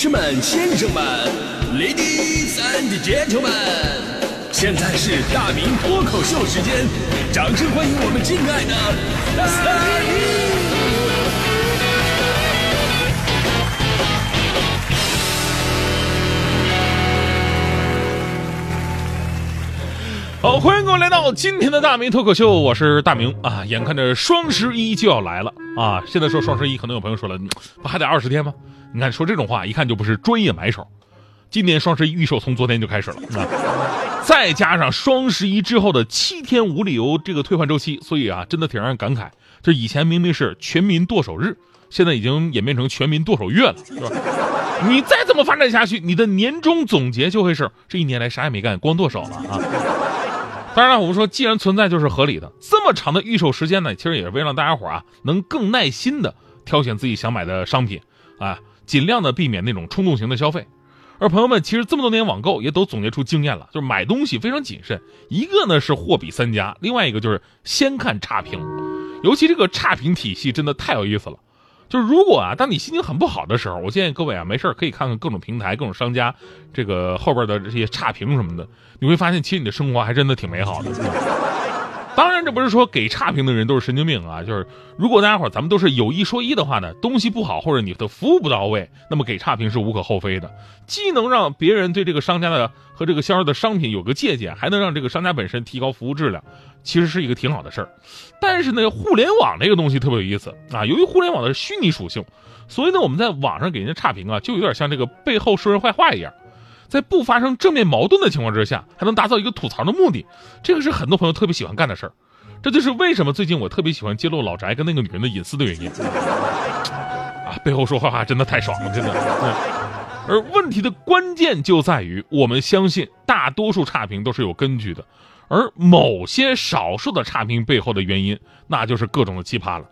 士们、先生们，Ladies and Gentlemen，现在是大明脱口秀时间，掌声欢迎我们敬爱的大明！好，欢迎各位来到今天的大明脱口秀，我是大明啊。眼看着双十一就要来了啊，现在说双十一，可能有朋友说了，不还得二十天吗？你看说这种话，一看就不是专业买手。今年双十一预售从昨天就开始了，再加上双十一之后的七天无理由这个退换周期，所以啊，真的挺让人感慨。这以前明明是全民剁手日，现在已经演变成全民剁手月了，是吧？你再这么发展下去，你的年终总结就会是这一年来啥也没干，光剁手了啊。当然了，我们说既然存在就是合理的。这么长的预售时间呢，其实也是为了让大家伙啊能更耐心的挑选自己想买的商品啊，尽量的避免那种冲动型的消费。而朋友们其实这么多年网购也都总结出经验了，就是买东西非常谨慎。一个呢是货比三家，另外一个就是先看差评。尤其这个差评体系真的太有意思了。就是如果啊，当你心情很不好的时候，我建议各位啊，没事可以看看各种平台、各种商家这个后边的这些差评什么的，你会发现其实你的生活还真的挺美好的。当然，这不是说给差评的人都是神经病啊，就是如果大家伙咱们都是有一说一的话呢，东西不好或者你的服务不到位，那么给差评是无可厚非的，既能让别人对这个商家的和这个销售的商品有个借鉴，还能让这个商家本身提高服务质量，其实是一个挺好的事儿。但是呢，互联网这个东西特别有意思啊，由于互联网的虚拟属性，所以呢，我们在网上给人家差评啊，就有点像这个背后说人坏话一样。在不发生正面矛盾的情况之下，还能达到一个吐槽的目的，这个是很多朋友特别喜欢干的事儿。这就是为什么最近我特别喜欢揭露老翟跟那个女人的隐私的原因。啊，背后说坏话真的太爽了，真的。嗯而问题的关键就在于，我们相信大多数差评都是有根据的，而某些少数的差评背后的原因，那就是各种的奇葩了。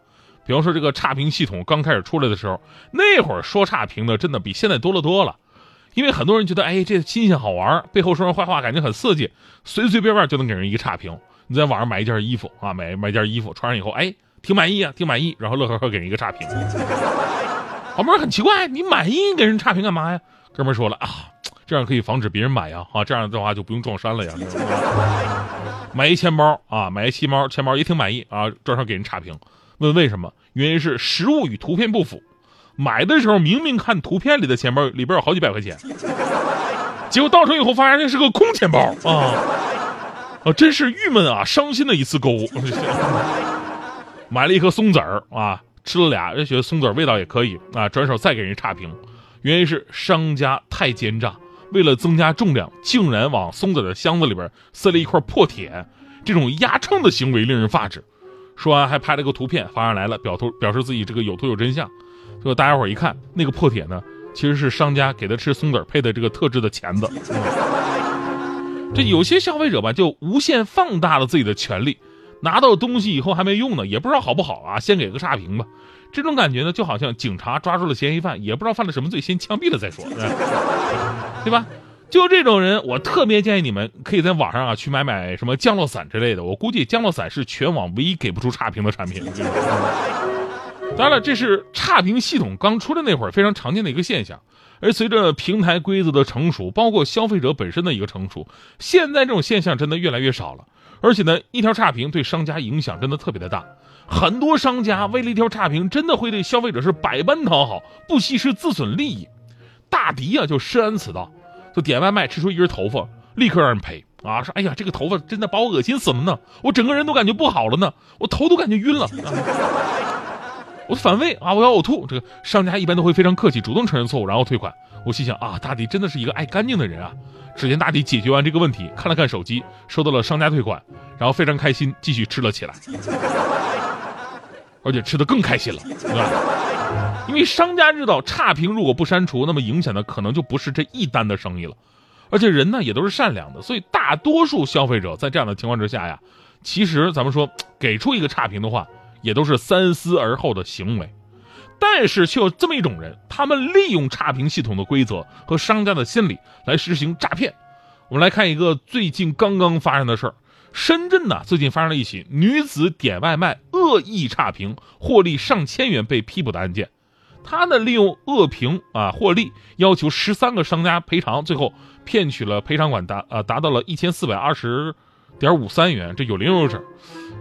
比方说，这个差评系统刚开始出来的时候，那会儿说差评的真的比现在多了多了。因为很多人觉得，哎，这新鲜好玩，背后说人坏话，感觉很刺激，随随便便就能给人一个差评。你在网上买一件衣服啊，买买件衣服，穿上以后，哎，挺满意啊，挺满意，然后乐呵呵给人一个差评。旁边很奇怪，你满意给人差评干嘛呀？哥们说了啊，这样可以防止别人买呀，啊，这样的话就不用撞衫了呀。买一钱包啊，买一钱包，钱包也挺满意啊，专上给人差评。问为什么？原因是实物与图片不符。买的时候明明看图片里的钱包里边有好几百块钱，结果到手以后发现那是个空钱包啊！啊，真是郁闷啊，伤心的一次购物。买了一颗松子儿啊，吃了俩，觉得松子味道也可以啊，转手再给人差评，原因是商家太奸诈，为了增加重量，竟然往松子的箱子里边塞了一块破铁，这种压秤的行为令人发指。说完还拍了个图片发上来了，表图表示自己这个有图有真相。就大家伙一看，那个破铁呢，其实是商家给他吃松子配的这个特制的钳子。这有些消费者吧，就无限放大了自己的权利，拿到东西以后还没用呢，也不知道好不好啊，先给个差评吧。这种感觉呢，就好像警察抓住了嫌疑犯，也不知道犯了什么罪，先枪毙了再说，对吧？就这种人，我特别建议你们可以在网上啊去买买什么降落伞之类的。我估计降落伞是全网唯一给不出差评的产品。当然了，这是差评系统刚出来那会儿非常常见的一个现象，而随着平台规则的成熟，包括消费者本身的一个成熟，现在这种现象真的越来越少了。而且呢，一条差评对商家影响真的特别的大，很多商家为了一条差评，真的会对消费者是百般讨好，不惜是自损利益。大迪啊就深谙此道，就点外卖吃出一根头发，立刻让人赔啊，说哎呀这个头发真的把我恶心死了呢，我整个人都感觉不好了呢，我头都感觉晕了。我反胃啊！我要呕吐。这个商家一般都会非常客气，主动承认错误，然后退款。我心想啊，大迪真的是一个爱干净的人啊。只见大迪解决完这个问题，看了看手机，收到了商家退款，然后非常开心，继续吃了起来，而且吃的更开心了，对吧？因为商家知道差评如果不删除，那么影响的可能就不是这一单的生意了。而且人呢也都是善良的，所以大多数消费者在这样的情况之下呀，其实咱们说给出一个差评的话。也都是三思而后的行为，但是却有这么一种人，他们利用差评系统的规则和商家的心理来实行诈骗。我们来看一个最近刚刚发生的事儿：深圳呢最近发生了一起女子点外卖恶意差评获利上千元被批捕的案件。他呢利用恶评啊获利，要求十三个商家赔偿，最后骗取了赔偿款达呃达到了一千四百二十点五三元，这有零有整。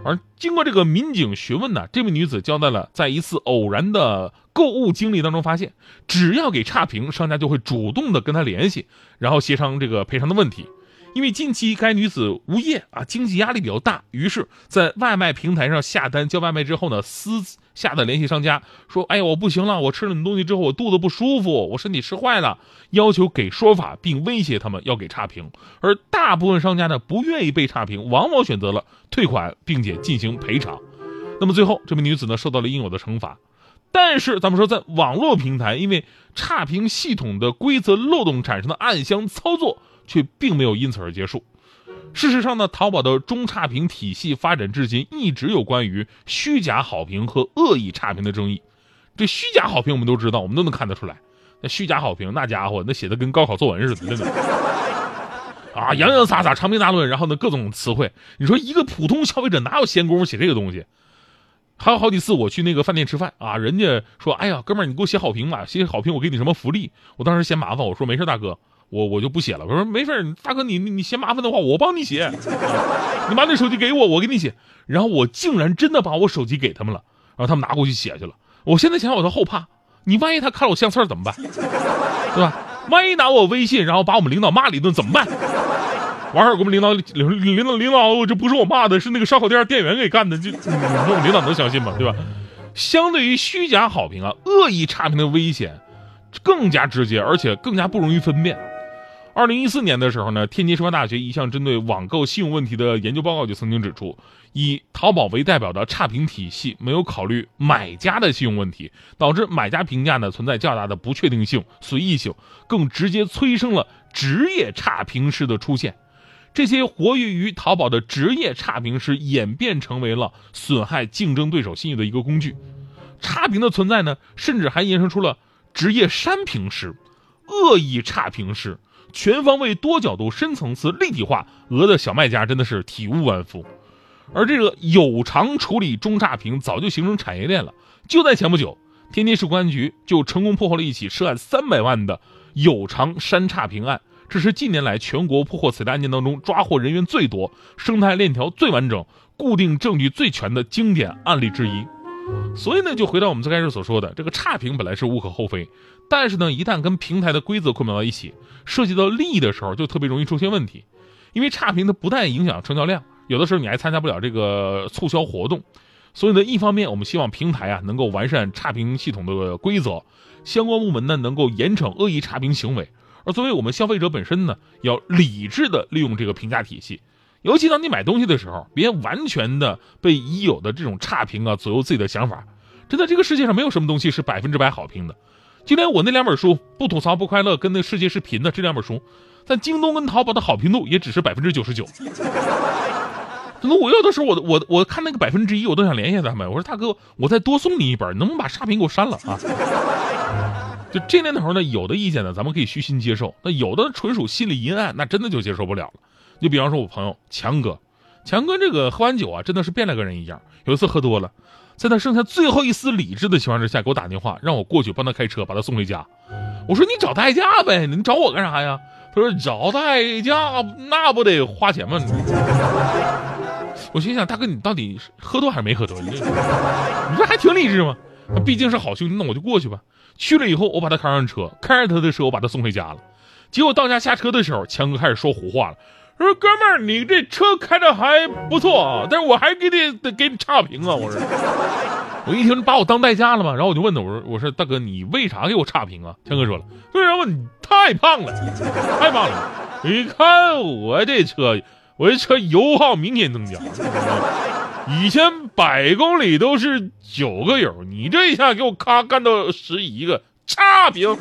而经过这个民警询问呢，这名女子交代了，在一次偶然的购物经历当中发现，只要给差评，商家就会主动的跟她联系，然后协商这个赔偿的问题。因为近期该女子无业啊，经济压力比较大，于是，在外卖平台上下单叫外卖之后呢，私下的联系商家说：“哎，我不行了，我吃了你东西之后，我肚子不舒服，我身体吃坏了，要求给说法，并威胁他们要给差评。”而大部分商家呢，不愿意被差评，往往选择了退款，并且进行赔偿。那么最后，这名女子呢，受到了应有的惩罚。但是，咱们说，在网络平台，因为差评系统的规则漏洞产生的暗箱操作。却并没有因此而结束。事实上呢，淘宝的中差评体系发展至今，一直有关于虚假好评和恶意差评的争议。这虚假好评我们都知道，我们都能看得出来。那虚假好评，那家伙那写的跟高考作文似的，真的啊，洋洋洒洒、长篇大论，然后呢各种词汇。你说一个普通消费者哪有闲工夫写这个东西？还有好几次我去那个饭店吃饭啊，人家说：“哎呀，哥们儿，你给我写好评吧，写好评我给你什么福利？”我当时嫌麻烦，我说：“没事，大哥。”我我就不写了。我说没事大哥，你你嫌麻烦的话，我帮你写。你把那手机给我，我给你写。然后我竟然真的把我手机给他们了，然后他们拿过去写去了。我现在想想我都后怕，你万一他看了我相册怎么办？对吧？万一拿我微信，然后把我们领导骂了一顿怎么办？完事儿，我们领导领领导领导，这不是我骂的，是那个烧烤店店员给干的。就你说我们领导能相信吗？对吧？相对于虚假好评啊，恶意差评的危险更加直接，而且更加不容易分辨。二零一四年的时候呢，天津师范大学一项针对网购信用问题的研究报告就曾经指出，以淘宝为代表的差评体系没有考虑买家的信用问题，导致买家评价呢存在较大的不确定性、随意性，更直接催生了职业差评师的出现。这些活跃于淘宝的职业差评师演变成为了损害竞争对手信誉的一个工具。差评的存在呢，甚至还延伸出了职业删评师、恶意差评师。全方位、多角度、深层次、立体化，讹的小卖家真的是体无完肤。而这个有偿处理中差评早就形成产业链了。就在前不久，天津市公安局就成功破获了一起涉案三百万的有偿删差评案，这是近年来全国破获此类案件当中抓获人员最多、生态链条最完整、固定证据最全的经典案例之一。所以呢，就回到我们最开始所说的，这个差评本来是无可厚非，但是呢，一旦跟平台的规则捆绑到一起，涉及到利益的时候，就特别容易出现问题。因为差评它不但影响成交量，有的时候你还参加不了这个促销活动。所以呢，一方面我们希望平台啊能够完善差评系统的规则，相关部门呢能够严惩恶意差评行为，而作为我们消费者本身呢，要理智的利用这个评价体系。尤其当你买东西的时候，别完全的被已有的这种差评啊左右自己的想法。真的，这个世界上没有什么东西是百分之百好评的。就连我那两本书《不吐槽不快乐》跟《那世界是贫的》这两本书，在京东跟淘宝的好评度也只是百分之九十九。可能我有的时候，我我我看那个百分之一，我都想联系他们。我说大哥，我再多送你一本，能不能把差评给我删了啊？就这年头呢，有的意见呢，咱们可以虚心接受；那有的纯属心理阴暗，那真的就接受不了了。就比方说，我朋友强哥，强哥这个喝完酒啊，真的是变了个人一样。有一次喝多了，在他剩下最后一丝理智的情况之下，给我打电话，让我过去帮他开车，把他送回家。我说你找代驾呗，你找我干啥呀？他说找代驾那不得花钱吗？我心想，大哥你到底喝多还是没喝多？你这还挺理智吗？毕竟是好兄弟，那我就过去吧。去了以后，我把他开上车，开着他的车，我把他送回家了。结果到家下车的时候，强哥开始说胡话了。说哥们儿，你这车开的还不错啊，但是我还给你得给你差评啊！我说，我一听把我当代驾了嘛，然后我就问他，我说我说大哥，你为啥给我差评啊？强哥说了，为什么你太胖了，太胖了！你看我这车，我这车油耗明显增加，以前百公里都是九个油，你这一下给我咔干到十一个，差评。